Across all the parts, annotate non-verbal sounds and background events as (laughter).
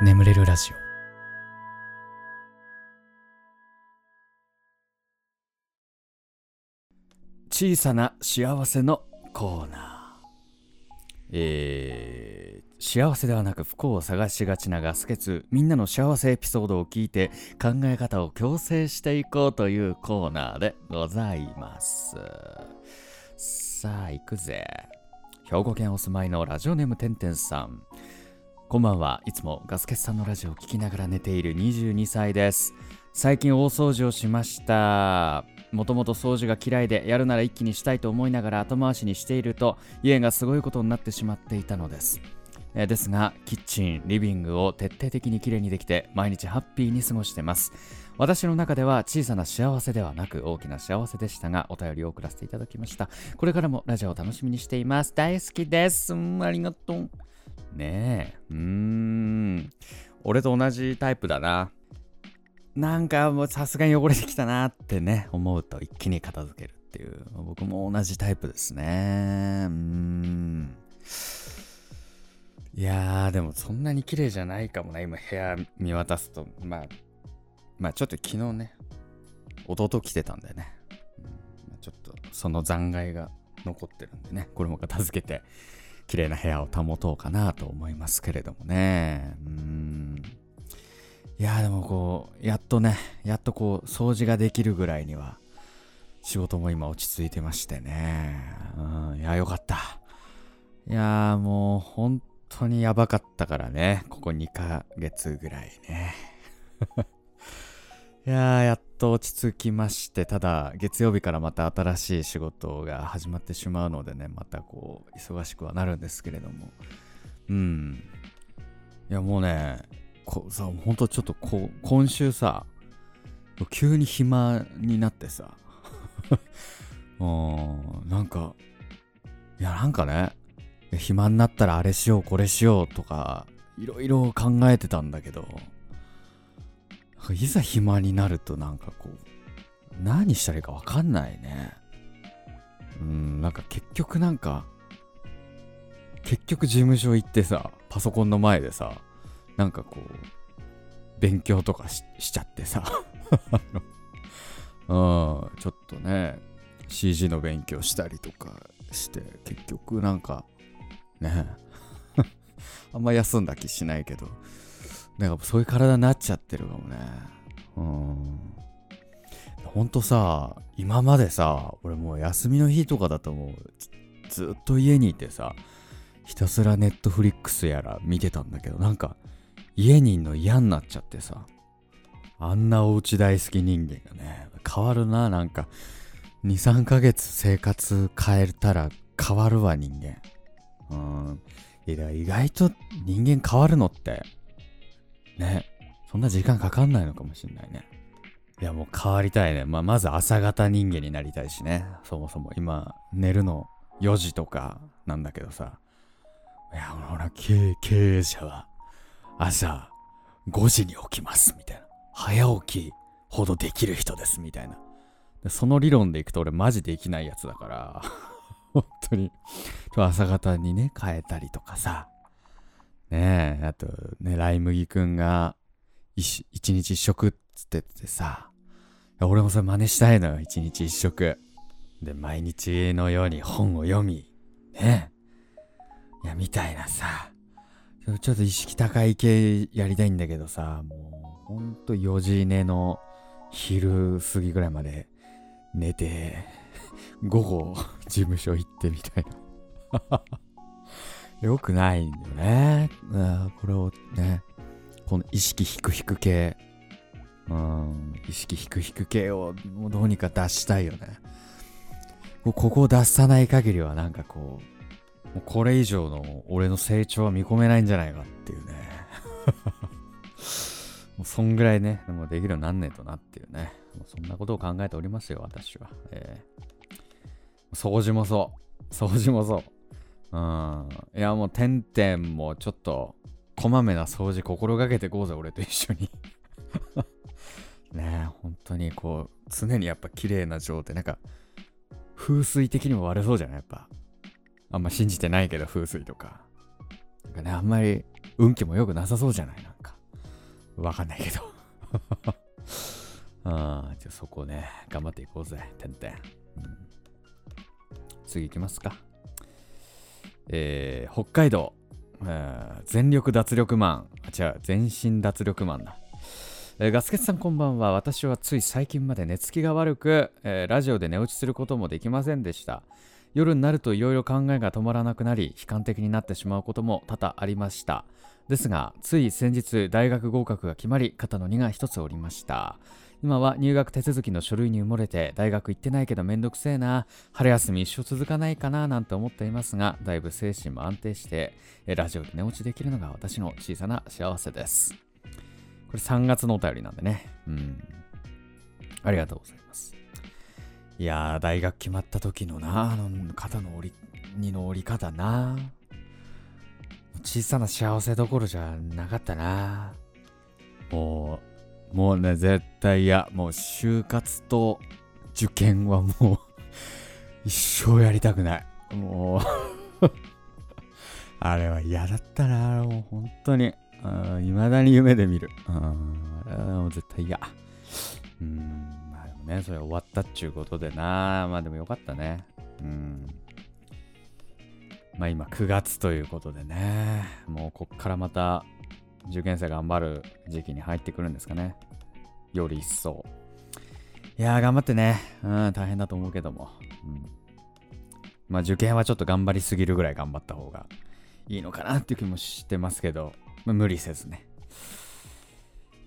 眠れるラジオ。小さな幸せのコーナー。えー、幸せではなく不幸を探しがちなガス欠みんなの幸せエピソードを聞いて考え方を強制していこうというコーナーでございます。さあ行くぜ。兵庫県お住まいのラジオネームてんてんさん。こんばんは。いつもガスケツさんのラジオを聴きながら寝ている22歳です。最近大掃除をしました。もともと掃除が嫌いでやるなら一気にしたいと思いながら後回しにしていると家がすごいことになってしまっていたのです。えですがキッチンリビングを徹底的にきれいにできて毎日ハッピーに過ごしてます。私の中では小さな幸せではなく大きな幸せでしたがお便りを送らせていただきました。これからもラジオを楽しみにしています。大好きです。うんありがとう。ね。えうーん。俺と同じタイプだな。なんかもうさすがに汚れてきたなってね思うと一気に片付けるっていう。僕も同じタイプですね。うーん。いやーでもそんなに綺麗じゃないかもな。今部屋見渡すと。まあまあちょっと昨日ね弟来てたんでね、うん、ちょっとその残骸が残ってるんでねこれも片付けて綺麗な部屋を保とうかなと思いますけれどもね。うん。いやでもこうやっとねやっとこう掃除ができるぐらいには仕事も今落ち着いてましてね。うん。いやよかった。いやもう本当にやばかったからね。ここ2ヶ月ぐらいね。(laughs) いややっと落ち着きましてただ月曜日からまた新しい仕事が始まってしまうのでねまたこう忙しくはなるんですけれども。うん。いやもうねこさほんとちょっとこ今週さ急に暇になってさ。(laughs) うんなんかいやなんかね暇になったらあれしようこれしようとかいろいろ考えてたんだけど。いざ暇になるとなんかこう何したらいいか分かんないね。うんなんか結局なんか結局事務所行ってさパソコンの前でさなんかこう勉強とかししちゃってさ。(laughs) うんちょっとね CG の勉強したりとかして結局なんかね。(laughs) あんま休んだ気しないけど。なんかそういう体になっちゃってるかもね。うん。ほんとさ今までさ俺もう休みの日とかだともうずっと家にいてさひたすらネットフリックスやら見てたんだけどなんか家にいんの嫌になっちゃってさあんなお家大好き人間がね変わるななんか。23ヶ月生活変えたら変わるわ人間。うん。いや意外と人間変わるのってね。そんな時間かかんないのかもしんないね。いやもう変わりたいね、まあ、まず朝方人間になりたいしね。そもそも。今寝るの4時とかなんだけどさ。いやほら経営者は朝5時に起きます。みたいな。早起きほどできる人です。みたいな。その理論でいくと俺マジできないやつだから。(laughs) 本当に。朝方にね変えたりとかさ。ねえあとねライ麦くんが一日一食っつっててさ。俺もそれ真似したいのよ一日一食。で毎日のように本を読みねいやみたいなさ。ちょっと意識高い系やりたいんだけどさもうほんと4時寝の昼過ぎぐらいまで寝て午後事務所行ってみたいな。(laughs) よくないんだよね。これをね、この意識低く低系、うん、意識低く低系をどうにか出したいよね。ここを出さない限りはなんかこう、もうこれ以上の俺の成長は見込めないんじゃないかっていうね。(laughs) もうそんぐらいね、もうできるようになんねえとなっていうね。もうそんなことを考えておりますよ、私は。えー、掃除もそう。掃除もそう。うん。いや、もう、てんてんもちょっと、こまめな掃除心がけてこうぜ、俺と一緒に。(laughs) ねえ、本当にこう、常にやっぱ綺麗な状態。なんか、風水的にも悪そうじゃない？やっぱ。あんま信じてないけど、風水とか。なんかね、あんまり運気も良くなさそうじゃない？なんか。わかんないけど (laughs) あじゃあそこね、頑張っていこうぜ、てんてん。うん、次行きますか。えー、北海道、全力脱力マン。あ、違う、全身脱力マンだ。えー、ガスケツさんこんばんは。私はつい最近まで寝つきが悪く、えー、ラジオで寝落ちすることもできませんでした。夜になるといろいろ考えが止まらなくなり、悲観的になってしまうことも多々ありました。ですが、つい先日、大学合格が決まり、肩の荷が一つおりました。今は入学手続きの書類に埋もれて大学行ってないけどめんどくせえな。春休み一生続かないかななんて思っていますがだいぶ精神も安定してラジオで寝落ちできるのが私の小さな幸せです。これ3月のお便りなんでね。うん。ありがとうございます。いやー大学決まった時のなあの肩の折りにの折り方な。小さな幸せどころじゃなかったな。もうもうね、絶対嫌。もう就活と受験はもう (laughs) 一生やりたくない。もう (laughs) あれは嫌だったな、もう本当に。いまだに夢で見る。あれはもう絶対嫌。うん、まあでもね、それ終わったっちゅうことでな。まあでもよかったね。うん。まあ今9月ということでね、もうこっからまた受験生頑張る時期に入ってくるんですかね。より一層。いやー、頑張ってね。うん、大変だと思うけども。うん。まあ、受験はちょっと頑張りすぎるぐらい頑張った方がいいのかなっていう気もしてますけど、まあ、無理せずね。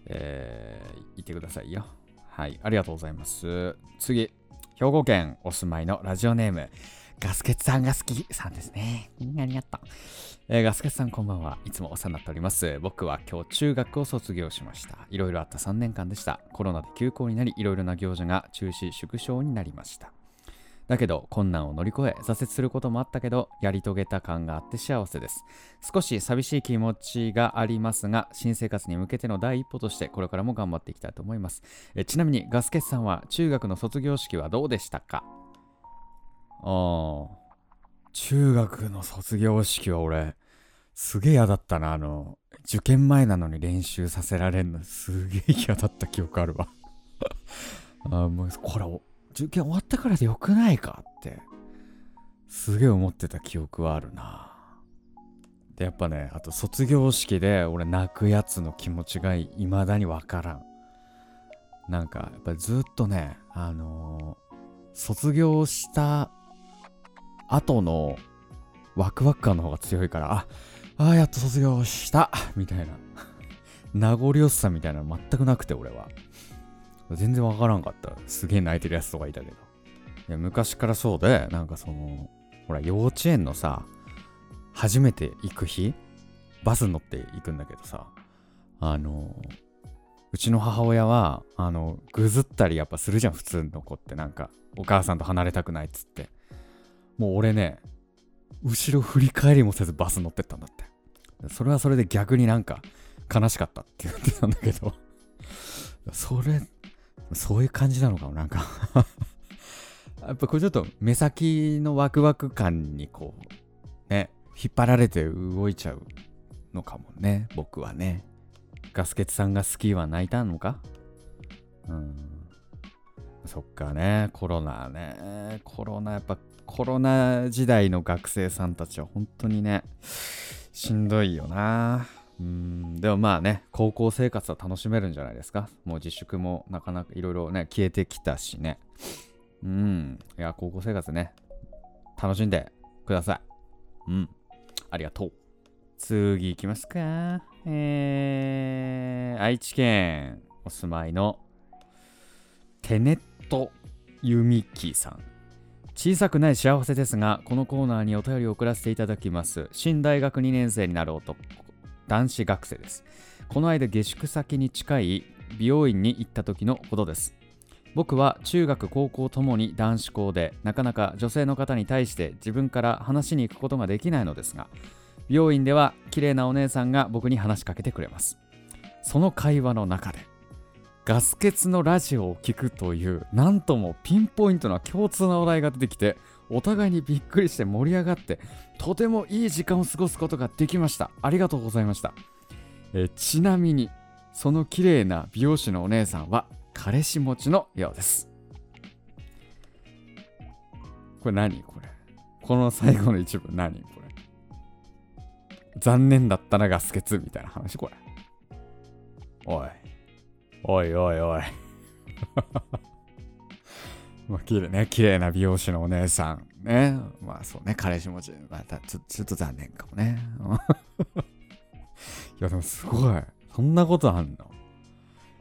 えー、言ってくださいよ。はい、ありがとうございます。次、兵庫県お住まいのラジオネーム、ガスケツさんが好きさんですね。ありがとう。えー、ガスケツさんこんばんは。いつもお世話になっております。僕は今日中学を卒業しました。いろいろあった3年間でした。コロナで休校になり、いろいろな行事が中止、縮小になりました。だけど困難を乗り越え挫折することもあったけどやり遂げた感があって幸せです少し寂しい気持ちがありますが新生活に向けての第一歩としてこれからも頑張っていきたいと思いますえちなみにガスケツさんは中学の卒業式はどうでしたか？ああ。中学の卒業式は俺、すげえ嫌だったな。あの、受験前なのに練習させられんの、すげえ嫌だった記憶あるわ (laughs) あもう、これ、受験終わったからでよくないかって、すげえ思ってた記憶はあるな。で、やっぱね、あと卒業式で俺泣くやつの気持ちが未だにわからん。なんか、やっぱずっとね、あのー、卒業した後のワクワク感の方が強いから、あ、あやっと卒業したみたいな。(laughs) 名残惜しさみたいなの全くなくて、俺は。全然わからんかった。すげえ泣いてるやつとかいたけど。いや、昔からそうで、なんかその、ほら、幼稚園のさ、初めて行く日バス乗って行くんだけどさ、あの、うちの母親は、あの、ぐずったりやっぱするじゃん、普通の子ってなんか、お母さんと離れたくないっつって。もう俺ね、後ろ振り返りもせずバス乗ってったんだって。それはそれで逆になんか悲しかったって言ってたんだけど (laughs) それ、そういう感じなのかも、なんか (laughs) やっぱこれちょっと目先のワクワク感にこう、ね、引っ張られて動いちゃうのかもね、僕はね。ガスケツさんがスキーは泣いたのか？うん。そっかね、コロナね。コロナやっぱコロナ時代の学生さんたちは本当にね、しんどいよな。うん、でもまあね、高校生活は楽しめるんじゃないですか。もう自粛もなかなかいろいろね、消えてきたしね。うん。いや、高校生活ね、楽しんでください。うん。ありがとう。次行きますか。えー、愛知県お住まいのテネットユミキさん。小さくない幸せですがこのコーナーにお便りを送らせていただきます。新大学2年生になる男男子学生です。この間下宿先に近い美容院に行った時のことです。僕は中学高校ともに男子校でなかなか女性の方に対して自分から話しに行くことができないのですが美容院では綺麗なお姉さんが僕に話しかけてくれます。その会話の中でガス欠のラジオを聴くというなんともピンポイントな共通な話題が出てきてお互いにびっくりして盛り上がってとてもいい時間を過ごすことができました。ありがとうございました。えちなみにその綺麗な美容師のお姉さんは彼氏持ちのようです。これ何これ？この最後の一部何これ？残念だったなガス欠みたいな話。これ。おい。おいおいおい (laughs) まあ、綺麗ね、綺麗な美容師のお姉さん。ね。まあそうね、彼氏持ち。またちょちょっと残念かもね。(laughs) いやでもすごい。そんなことあんの？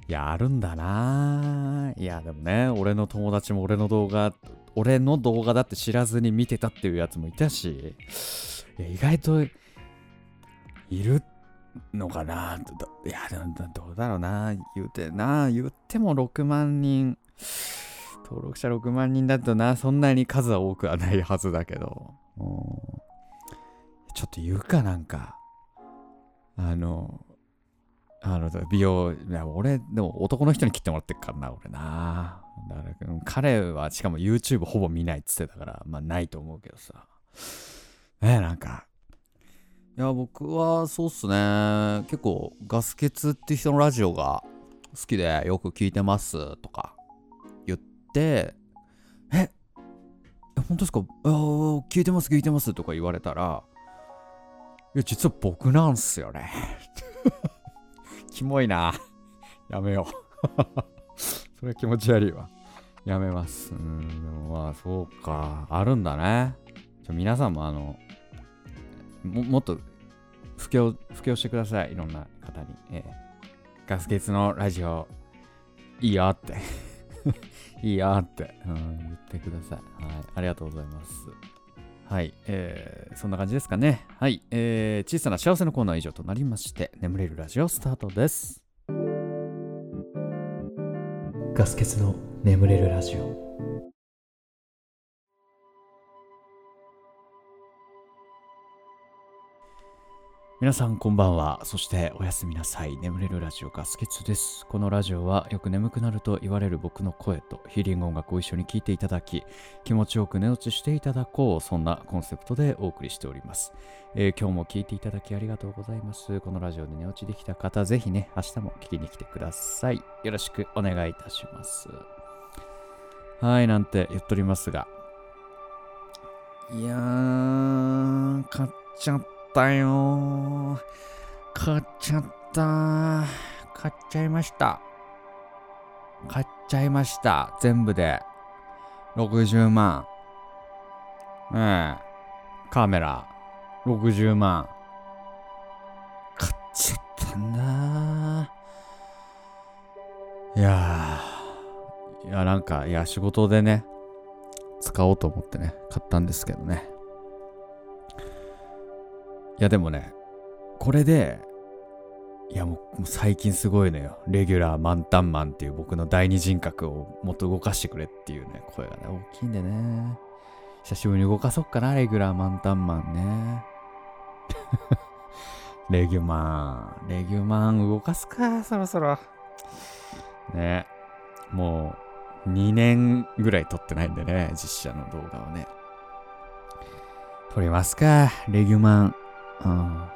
いや、あるんだないや、でもね、俺の友達も俺の動画、俺の動画だって知らずに見てたっていうやつもいたし、いや意外といるのかないや、どうだろうな言うてな言っても6万人。登録者6万人だとな、そんなに数は多くはないはずだけど。ちょっと言うかなんか。あの、あの、美容、いや俺、でも男の人に切ってもらってっからな、俺な。彼はしかも YouTube ほぼ見ないっつってたから、まあないと思うけどさ。ねなんか。いや、僕はそうっすね。結構ガス欠って人のラジオが好きでよく聞いてますとか言って「え本当ですか？あ聞いてます聞いてます」とか言われたら「いや実は僕なんすよね」(laughs) キモいな。やめよう。(laughs) それは気持ち悪いわ。やめます。うんでもまあそうか。あるんだね。じゃ皆さんもあのももっと布教布教してくださいいろんな方に、えー、ガス欠のラジオいいよって (laughs) いいやって、うん、言ってください。はい。ありがとうございます。はい。えー、そんな感じですかね。はい。えー、小さな幸せのコーナー以上となりまして、眠れるラジオスタートです。ガス欠の眠れるラジオ。皆さんこんばんは。そしておやすみなさい。眠れるラジオガスケツです。このラジオはよく眠くなると言われる僕の声とヒーリング音楽を一緒に聴いていただき、気持ちよく寝落ちしていただこう。そんなコンセプトでお送りしております。えー、今日も聴いていただきありがとうございます。このラジオで寝落ちできた方、ぜひね、明日も聞きに来てください。よろしくお願いいたします。はい、なんて言っとりますが。いやー、買っちゃった。ったよ。買っちゃった。買っちゃいました。買っちゃいました。全部で。60万。ええ。カメラ。60万。買っちゃったんだ。いやいやなんかいや仕事でね使おうと思ってね買ったんですけどね。いやでもね、これで、いやもう最近すごいのよ。レギュラー満タンマンっていう僕の第二人格をもっと動かしてくれっていうね、声がね、大きいんでね。久しぶりに動かそっかな、レギュラー満タンマンね。(laughs) レギュマン、レギュマン動かすか、そろそろ。ね。もう2年ぐらい撮ってないんでね、実写の動画をね。撮りますか、レギュマン。うん。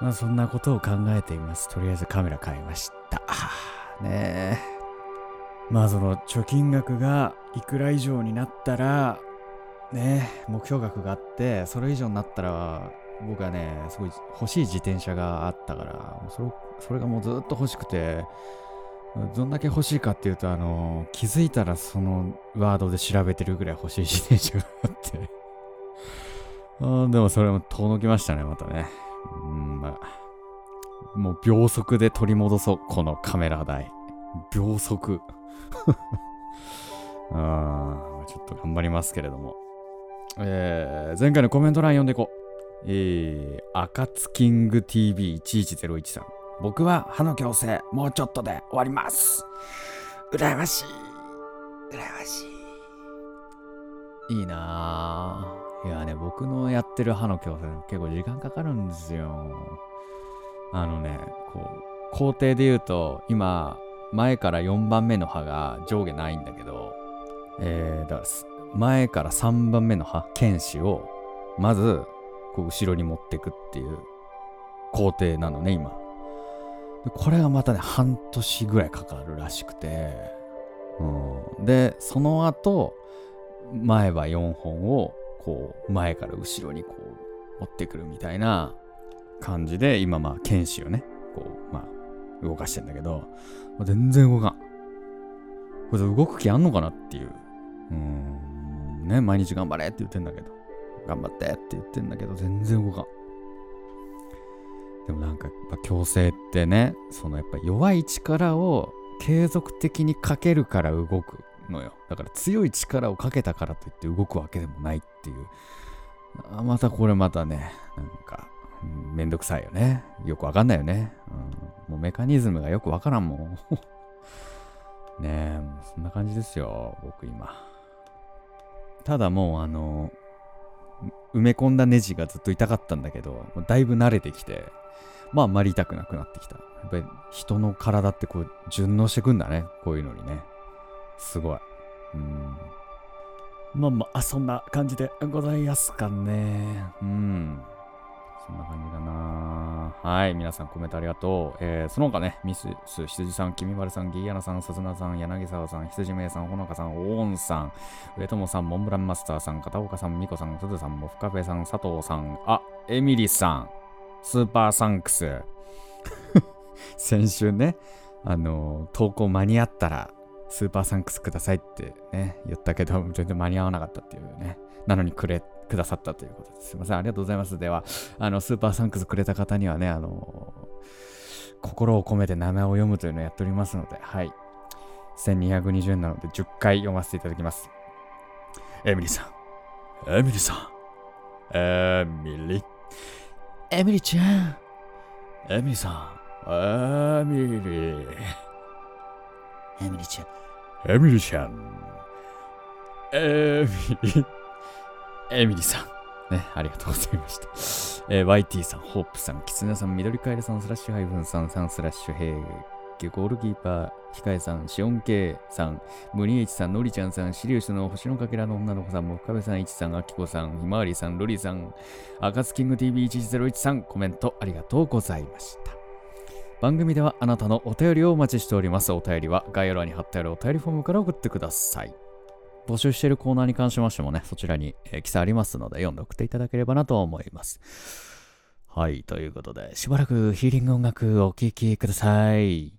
まあそんなことを考えています。とりあえずカメラ買いました。(laughs) ねえ。まあその貯金額がいくら以上になったら、ね目標額があって、それ以上になったら、僕はね、すごい欲しい自転車があったから、それそれがもうずっと欲しくて、どんだけ欲しいかっていうと、あの、気づいたらそのワードで調べてるぐらい欲しい自転車があってあでもそれも遠のきましたね、またね。うん、まあ、もう秒速で取り戻そう、このカメラ台。秒速。(laughs) あちょっと頑張りますけれども。えー、前回のコメント欄読んでいこう。えー、赤津キング TV11013 さん。僕は歯の矯正、もうちょっとで終わります。羨ましい。羨ましい。いいなぁ。いやね、僕のやってる歯の矯正結構時間かかるんですよ。あのね、こう、工程で言うと、今、前から4番目の歯が上下ないんだけど、えー、だ前から3番目の歯、剣士を、まず、こう後ろに持ってくっていう工程なのね、今。でこれがまたね半年ぐらいかかるらしくて、うん、でその後前歯4本をこう前から後ろにこう持ってくるみたいな感じで今まあ剣士をねこうまあ動かしてんだけど全然動かん。これ動く気あんのかなっていう。うんね毎日頑張れって言ってんだけど頑張ってって言ってんだけど全然動かん。でもなんかやっぱ強制ってねそのやっぱ弱い力を継続的にかけるから動く。のよ。だから強い力をかけたからといって動くわけでもないっていう。あまたこれまたねなんかめんどくさいよね。よくわかんないよね、うん、もうメカニズムがよくわからんもん。(laughs) ねえそんな感じですよ僕今。ただもうあの埋め込んだネジがずっと痛かったんだけどだいぶ慣れてきてまああまり痛くなくなってきた。やっぱり人の体ってこう順応してくんだねこういうのにね。すごい。うん。まあまあそんな感じでございますかね。うん。そんな感じかな。はい皆さんコメントありがとう、えー、その他ねミスス羊さんきみまるさんギーヤナさんさすなさん柳沢さん羊めいさんほのかさんおーんさん上友さんモンブランマスターさん片岡さんみこさんすずさんもふかべさん佐藤さんあエミリさんスーパーサンクス。(laughs) 先週ねあの投稿間に合ったらスーパーサンクスくださいってね言ったけど (laughs) 全然間に合わなかったっていうねなのにくれくださったということです。すいません、ありがとうございます。では、あの、スーパーサンクスくれた方にはね、あの、心を込めて名前を読むというのをやっておりますので、はい。1220なので10回読ませていただきます。エミリーさん。エミリーさん。エミリ。エミリちゃん。エミリさん。エミリ。エミリちゃん。エミリちゃん。エミリ。エミリさん。ね、ありがとうございました。えー、YT さん、ホープさん、キツネさん、緑カエルさん、スラッシュハイフンさん、さんスラッシュヘイゲゴールキーパー、ヒカエさん、シオンケイさん、ムニエチさん、ノリちゃんさん、シリウスの星のかけらの女の子さん、モカベさん、イチさん、アキコさん、ひまわりさん、ロリさん、アカツキング TV1101 さん、コメントありがとうございました。番組ではあなたのお便りをお待ちしております。お便りは概要欄に貼ってあるお便りフォームから送ってください。募集しているコーナーに関しましてもね、そちらに、記載ありますので、読んで送っていただければなと思います。はい、ということで、しばらくヒーリング音楽お聴きください。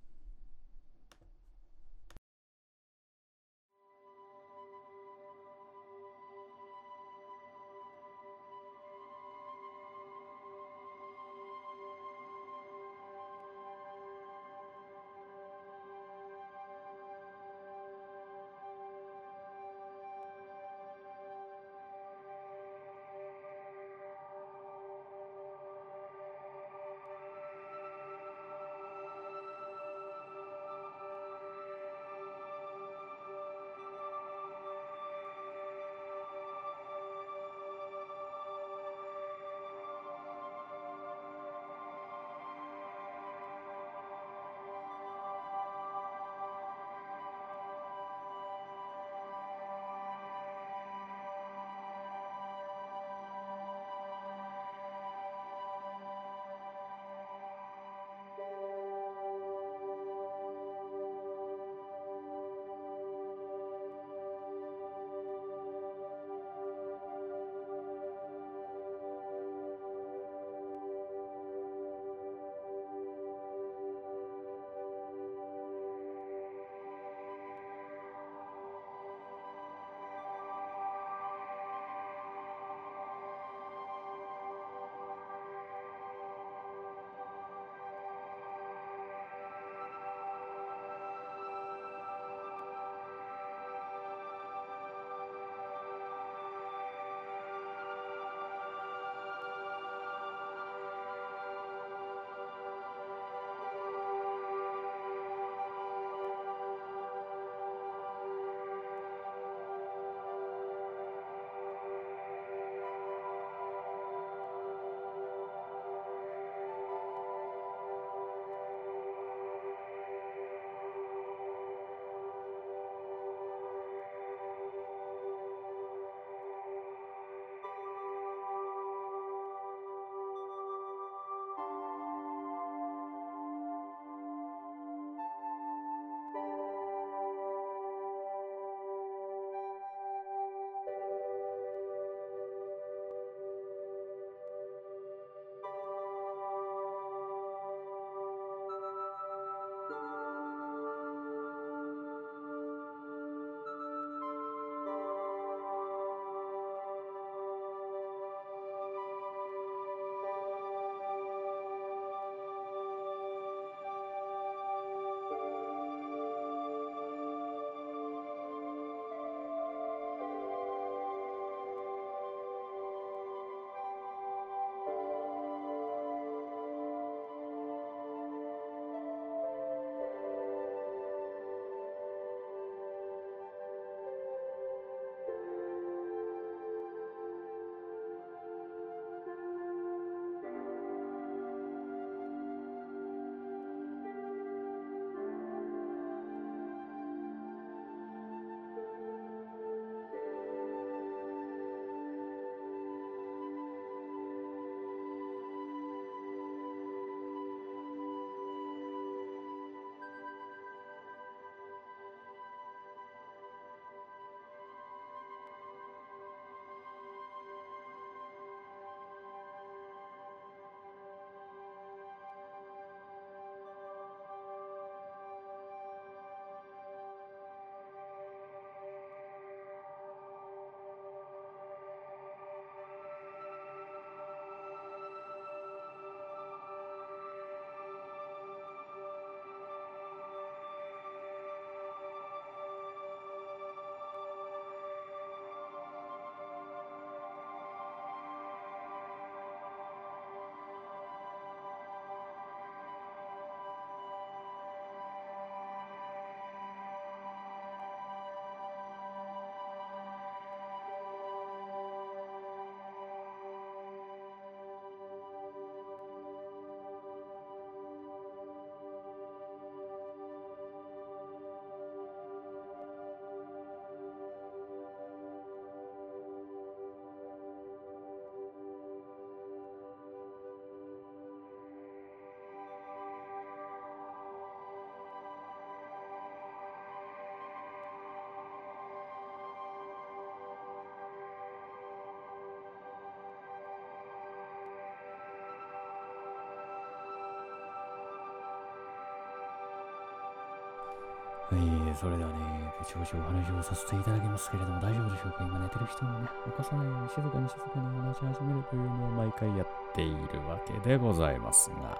はい、それではね、ぼちぼちお話をさせていただきますけれども、大丈夫でしょうか？今寝てる人もね、起こさないように静かに静かに話し始めるというのを毎回やっているわけでございますが。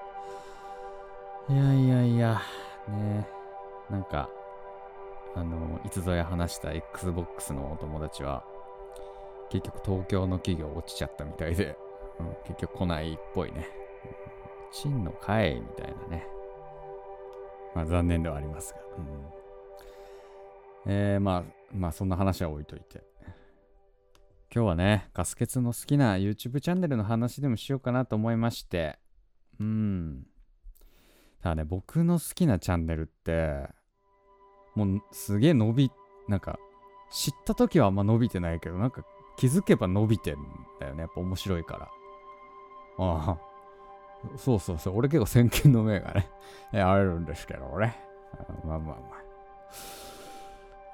いやいやいや、ねなんか、あの、いつぞや話した Xbox のお友達は、結局東京の企業落ちちゃったみたいで、うん、結局来ないっぽいね。チンの会みたいなね。まあ残念ではありますが。うんえー、まあ、まあそんな話は置いといて。今日はね、ガスケツの好きな YouTube チャンネルの話でもしようかなと思いまして。うん。ただね、僕の好きなチャンネルって、もうすげえ伸び、なんか、知った時はあんま伸びてないけど、なんか気づけば伸びてんだよね。やっぱ面白いから。ああ。そうそうそう。俺結構先見の明がね、あるんですけどね。まあまあまあ。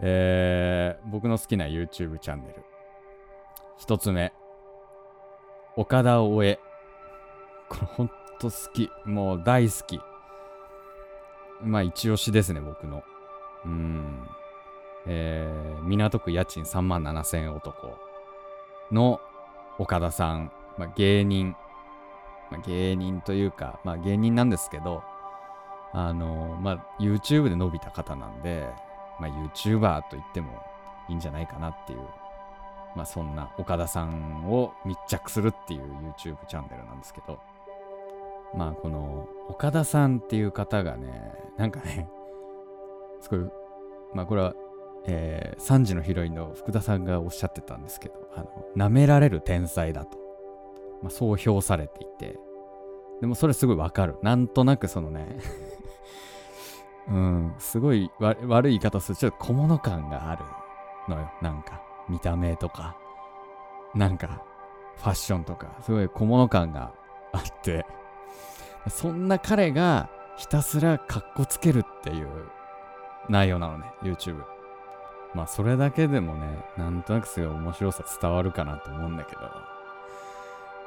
えー、僕の好きな YouTube チャンネル。一つ目。岡田大江。これほんと好き。もう大好き。まあ一押しですね、僕の。うん。えー、港区家賃3万7千男の岡田さん。まあ芸人。まあ芸人というか、まあ芸人なんですけど、あのー、まあ YouTube で伸びた方なんで、まあ、YouTuber と言ってもいいんじゃないかなっていう、まあ、そんな岡田さんを密着するっていう YouTube チャンネルなんですけど、まあ、この岡田さんっていう方がね、なんかね、すごい、まあ、これは、えー、3時のヒロインの福田さんがおっしゃってたんですけど、あの、舐められる天才だと、まあ、そう評されていて、でもそれすごいわかる。なんとなくそのねうん、すごい悪い言い方する。ちょっと小物感があるのよ。なんか、見た目とか、なんか、ファッションとか、すごい小物感があって、(laughs) そんな彼がひたすらカッコつけるっていう内容なのね、YouTube。まあ、それだけでもね、なんとなくすごい面白さ伝わるかなと思うんだけど、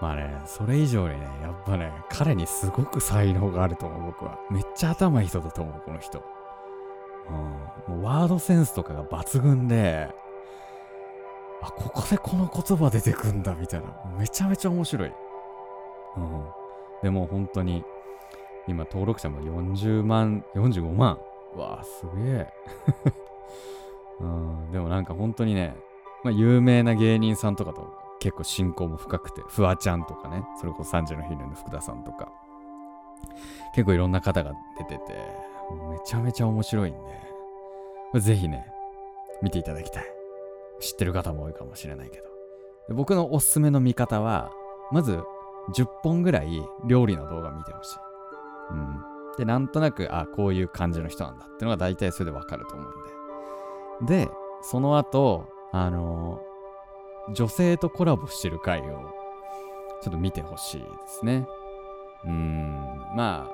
まあね、それ以上にね、やっぱね、彼にすごく才能があると思う、僕は。めっちゃ頭いい人だと思う、この人。うん。もうワードセンスとかが抜群で、あ、ここでこの言葉出てくんだ、みたいな。めちゃめちゃ面白い。うん。でも本当に、今登録者も40万、45万。わあ、すげえ。(laughs) うん。でもなんか本当にね、まあ有名な芸人さんとかと結構親交も深くて、フワちゃんとかね、それこそ3時のヒルの福田さんとか、結構いろんな方が出てて、めちゃめちゃ面白いんで、ぜひね、見ていただきたい。知ってる方も多いかもしれないけど。僕のおすすめの見方は、まず10本ぐらい料理の動画見てほしい。うん。で、なんとなく、あ、こういう感じの人なんだってのが大体それでわかると思うんで。で、その後、あの女性とコラボしてる回をちょっと見てほしいですね。うーん、ま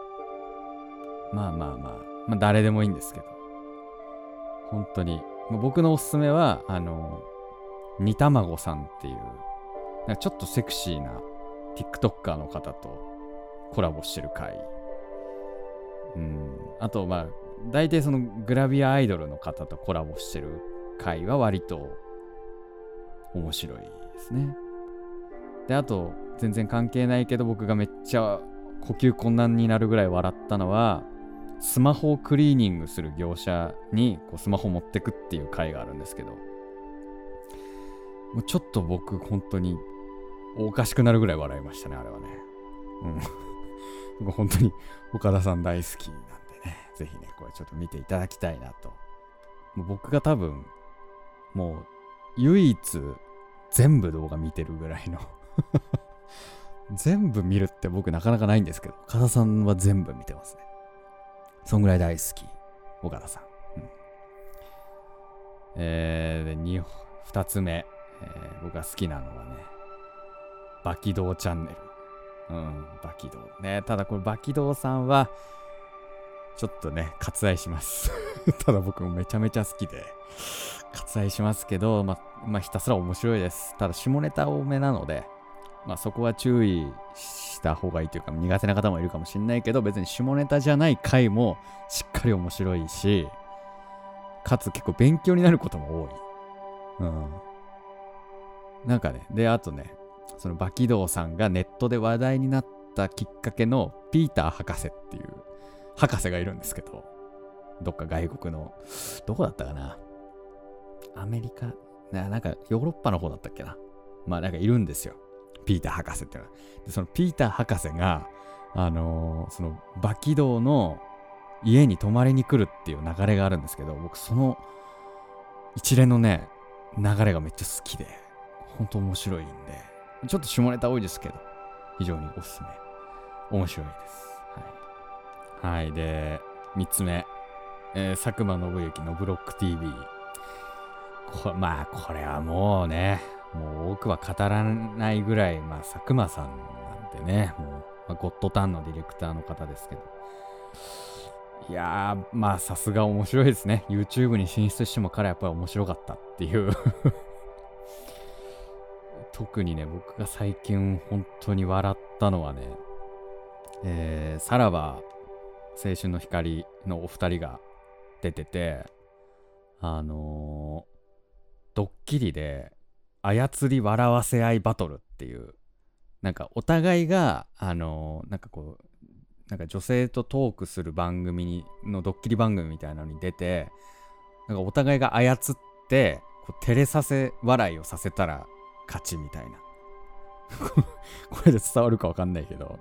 あ、まあまあまあ、まあ誰でもいいんですけど、本当に、僕のおすすめは、あの、煮卵さんっていう、なんかちょっとセクシーな TikToker の方とコラボしてる回。うん、あと、まあ、大体そのグラビアアイドルの方とコラボしてる回は割と面白いですね。で、あと、全然関係ないけど僕がめっちゃ呼吸困難になるぐらい笑ったのは、スマホをクリーニングする業者にこうスマホ持ってくっていう回があるんですけど、もうちょっと僕本当におかしくなるぐらい笑いましたね、あれはね。うん。(laughs) 僕本当に岡田さん大好きなんでね、ぜひね、これちょっと見ていただきたいなと。もう僕が多分、もう唯一全部動画見てるぐらいの (laughs) 全部見るって僕なかなかないんですけど、岡田さんは全部見てますね。そんぐらい大好き。岡田さん。うん、えー、で、2, つ目、えー、僕が好きなのはね、バキドーチャンネル。うん、バキドー。ね、ただこれバキドーさんは、ちょっとね、割愛します (laughs) ただ僕もめちゃめちゃ好きで、割愛しますけど、ままあ、ひたすら面白いです。ただ、下ネタ多めなので、まあ、そこは注意した方がいいというか、苦手な方もいるかもしれないけど、別に下ネタじゃない回もしっかり面白いし、かつ結構勉強になることも多い。うん。なんかね、で、あとね、その馬起動さんがネットで話題になったきっかけのピーター博士っていう博士がいるんですけど、どっか外国の、どこだったかな？アメリカ、ななんかヨーロッパの方だったっけな？まあなんかいるんですよ。ピーター博士っていうのは。で、そのピーター博士が、あのー、その馬起動の家に泊まりに来るっていう流れがあるんですけど、僕その一連のね、流れがめっちゃ好きで、ほんと面白いんで、ちょっと下ネタ多いですけど、非常におすすめ。面白いです。はい。で、3つ目。えー、佐久間信之のブロック TV。こまあ、これはもうね、もう多くは語らないぐらい、まあ、佐久間さんなんでね、もう、まあ、ゴッドタンのディレクターの方ですけど。いやー、まあ、さすが面白いですね。YouTube に進出しても彼はやっぱり面白かったっていう (laughs) 特にね、僕が最近本当に笑ったのはね、えー、さらば青春の光のお二人が出てて、あのー、ドッキリで操り笑わせ合いバトルっていう、なんかお互いが、あのー、なんかこう、なんか女性とトークする番組にのドッキリ番組みたいなのに出てなんかお互いが操ってこう照れさせ笑いをさせたら勝ちみたいな。(laughs) これで伝わるかわかんないけど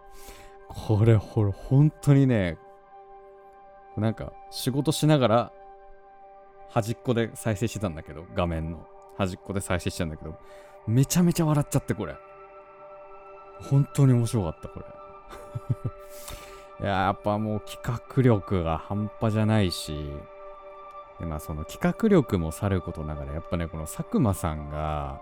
これほら本当にねなんか仕事しながら端っこで再生してたんだけど画面の。端っこで再生してたんだけどめちゃめちゃ笑っちゃってこれ。本当に面白かったこれ。(laughs) いややっぱもう企画力が半端じゃないし、でまあその企画力もさることながら、やっぱね、この佐久間さんが、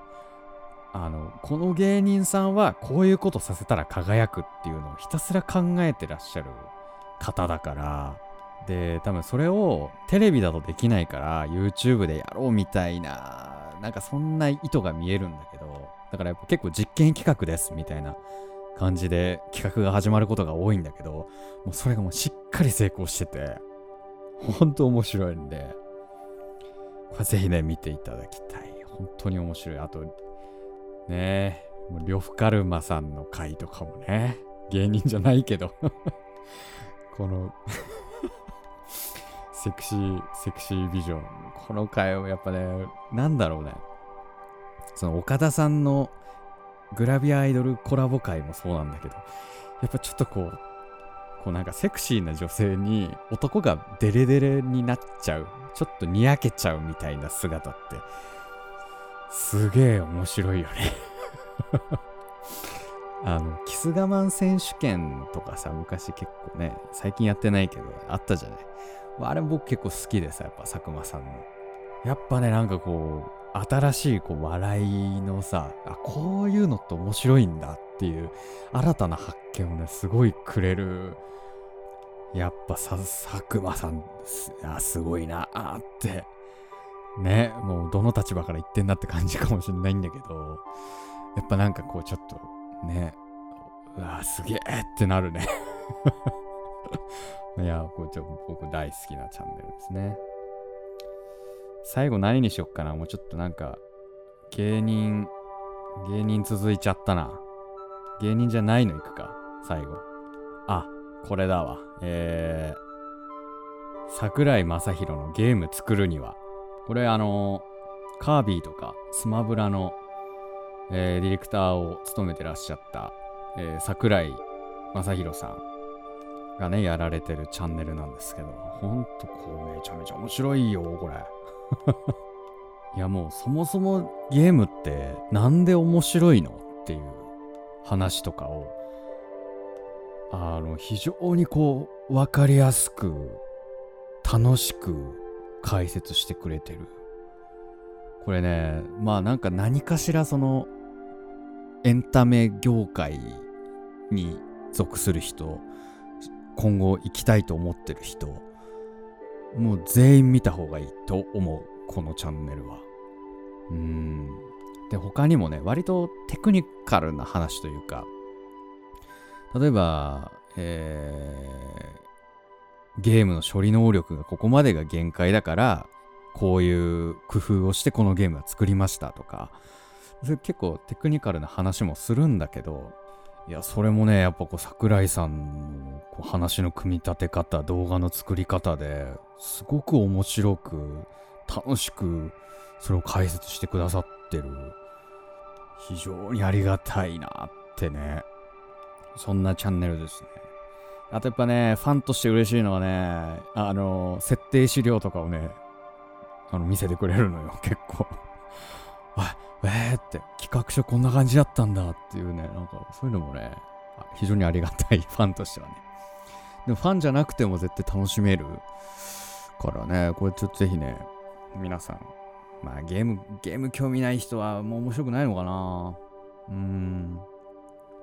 あの、この芸人さんはこういうことさせたら輝くっていうのをひたすら考えてらっしゃる方だから、で、多分それをテレビだとできないから YouTube でやろうみたいな、なんかそんな意図が見えるんだけど、だからやっぱ結構実験企画ですみたいな感じで企画が始まることが多いんだけど、もうそれがもうしっかり成功してて、ほんと面白いんで、これぜひね、見ていただきたい。本当に面白い。あと、ねもう呂布カルマさんの回とかもね、芸人じゃないけど (laughs) このセクシー、セクシービジョン。この回をやっぱね、なんだろうね。その岡田さんのグラビアアイドルコラボ会もそうなんだけど、やっぱちょっとこう、こうなんかセクシーな女性に男がデレデレになっちゃう、ちょっとにやけちゃうみたいな姿って、すげえ面白いよねあの、キス我慢選手権とかさ、昔結構ね、最近やってないけど、あったじゃない。あれ僕結構好きでさ、やっぱ佐久間さんの。やっぱね、なんかこう、新しいこう笑いのさあこういうのって面白いんだっていう新たな発見をねすごいくれるやっぱさ佐久間さんすあすごいなあってねもうどの立場から言ってんだって感じかもしれないんだけどやっぱなんかこうちょっとねうわすげえってなるね (laughs) いやこれちょ僕大好きなチャンネルですね最後何にしよっかなもうちょっとなんか、芸人、芸人続いちゃったな。芸人じゃないのいくか、最後。あ、これだわ。えー、桜井正宏のゲーム作るには。これあのー、カービィとかスマブラの、えー、ディレクターを務めてらっしゃった、えー、桜井正宏さんがね、やられてるチャンネルなんですけど、ほんとこうめちゃめちゃ面白いよ、これ。(laughs) いやもうそもそもゲームってなんで面白いのっていう話とかをあの非常にこう分かりやすく楽しく解説してくれてるこれねまあなんか何かしらそのエンタメ業界に属する人今後行きたいと思ってる人もう全員見た方がいいと思うこのチャンネルは。うん。で他にもね割とテクニカルな話というか例えば、えー、ゲームの処理能力がここまでが限界だからこういう工夫をしてこのゲームは作りましたとか、結構テクニカルな話もするんだけど、いや、それもね、やっぱこう桜井さんのこう話の組み立て方、動画の作り方ですごく面白く、楽しく、それを解説してくださってる。非常にありがたいなってね。そんなチャンネルですね。あとやっぱね、ファンとして嬉しいのはね、あの、設定資料とかをね、あの、見せてくれるのよ、(laughs) 結構。あ、えーって企画書こんな感じだったんだっていうね、なんかそういうのもね、非常にありがたい (laughs) ファンとしてはね。でもファンじゃなくても絶対楽しめるからね、これちょっとぜひね、皆さん、まあゲーム、ゲーム興味ない人はもう面白くないのかなうん。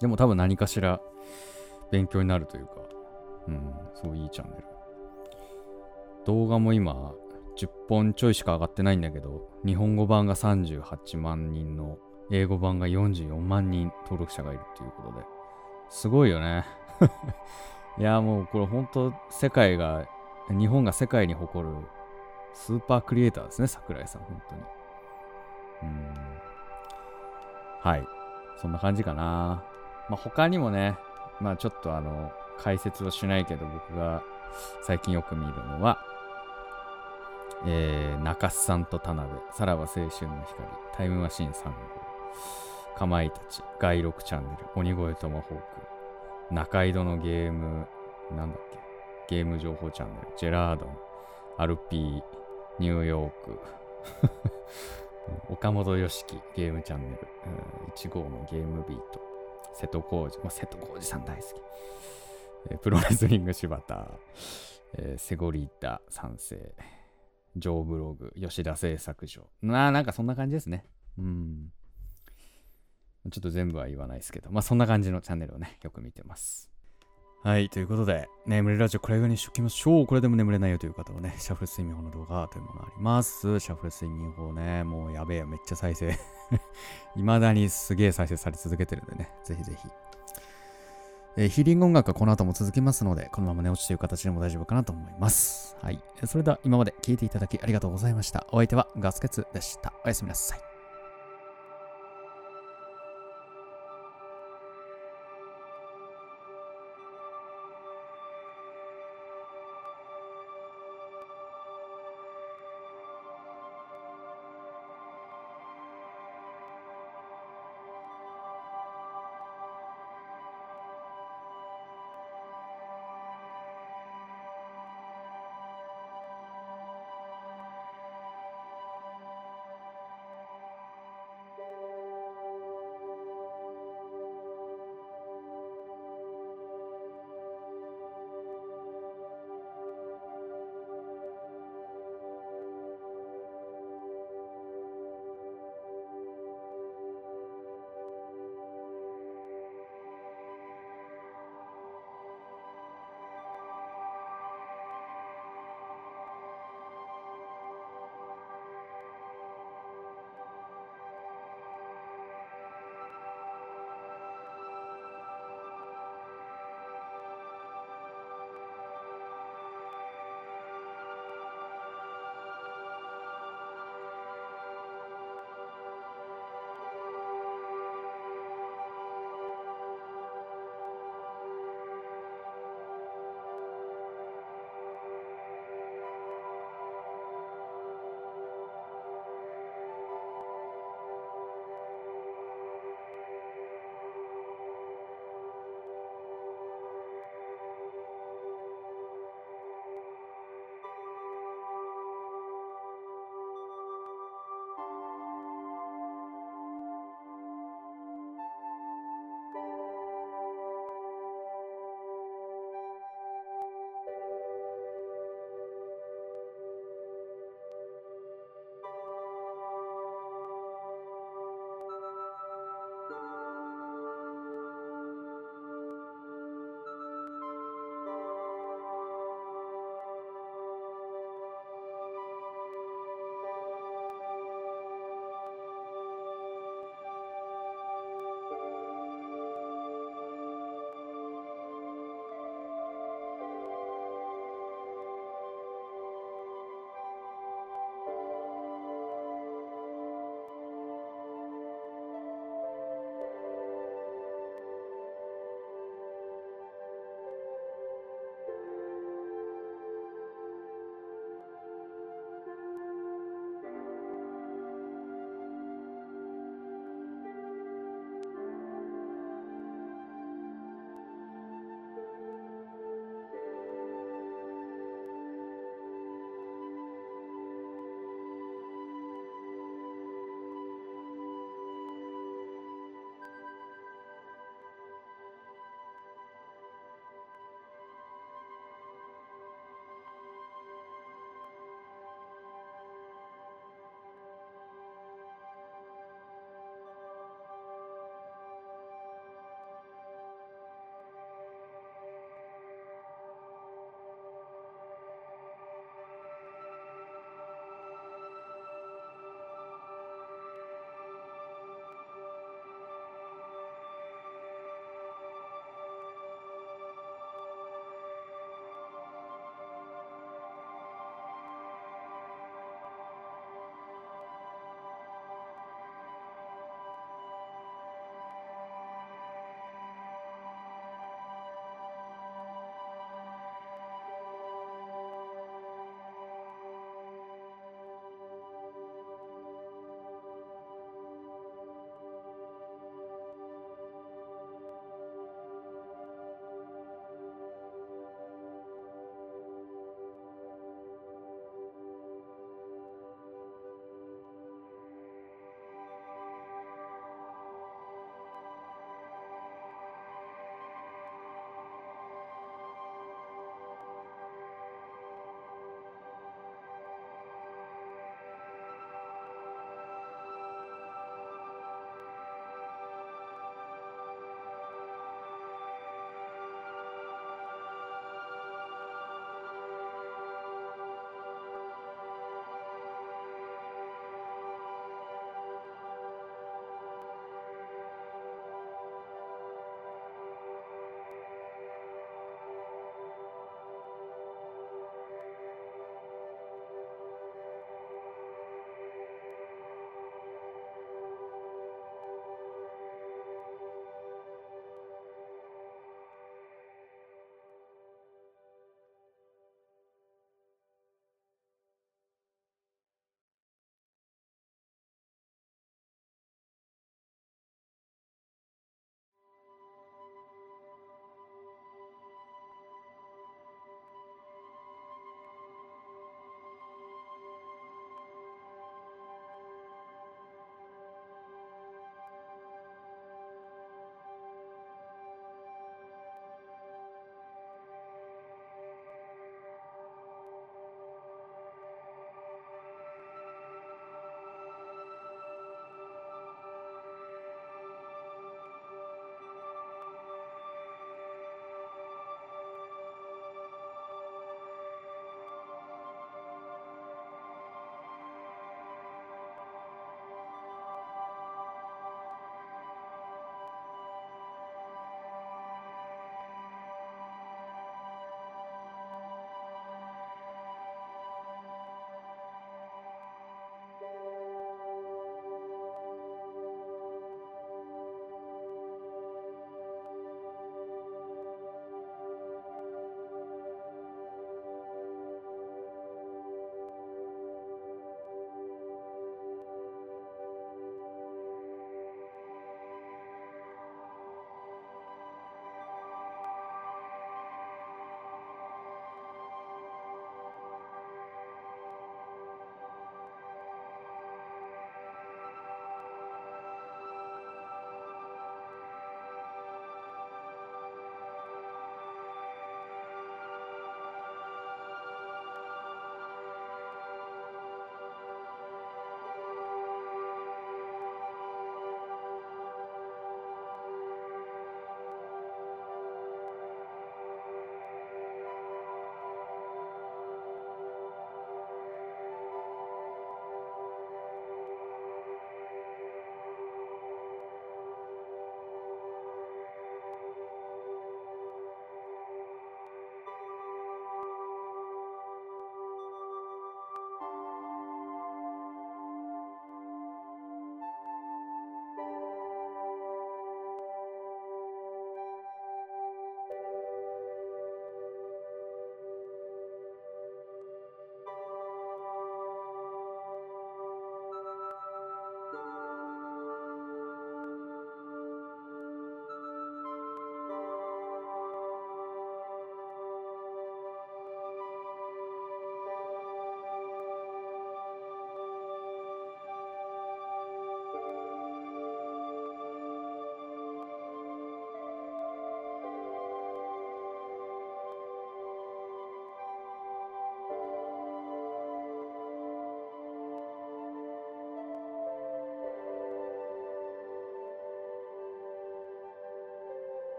でも多分何かしら勉強になるというか、うん、すごいいいチャンネル。動画も今、10本ちょいしか上がってないんだけど、日本語版が38万人の、英語版が44万人登録者がいるっていうことで、すごいよね。(laughs) いや、もうこれ本当世界が、日本が世界に誇るスーパークリエイターですね、桜井さん、本当に。うん。はい。そんな感じかな。まあ、他にもね、まあちょっとあの、解説をしないけど僕が最近よく見るのは、えー、中須さんと田辺、さらば青春の光、タイムマシン3号、かまいたち、外録チャンネル、鬼越トマホーク、中井戸のゲーム、なんだっけ、ゲーム情報チャンネル、ジェラードン、アルピー、ニューヨーク、(laughs) 岡本良樹、ゲームチャンネル、1号のゲームビート、瀬戸康史、まあ、瀬戸康史さん大好き、えー、プロレスリング柴田、えー、セゴリータ賛成、ジョーブログ、吉田製作所。なあ、なんかそんな感じですね。うん。ちょっと全部は言わないですけど、まあそんな感じのチャンネルをね、よく見てます。はい、ということで、眠れラジオこれぐらいにしときましょう。これでも眠れないよという方はね、シャッフル睡眠法の動画というものがあります。シャッフル睡眠法ね、もうやべえよ、めっちゃ再生。(laughs) 未だにすげえ再生され続けてるんでね、ぜひぜひえー、ヒーリング音楽はこの後も続きますので、このまま寝落ちという形でも大丈夫かなと思います。はい。それでは今まで聴いていただきありがとうございました。お相手はガスケツでした。おやすみなさい。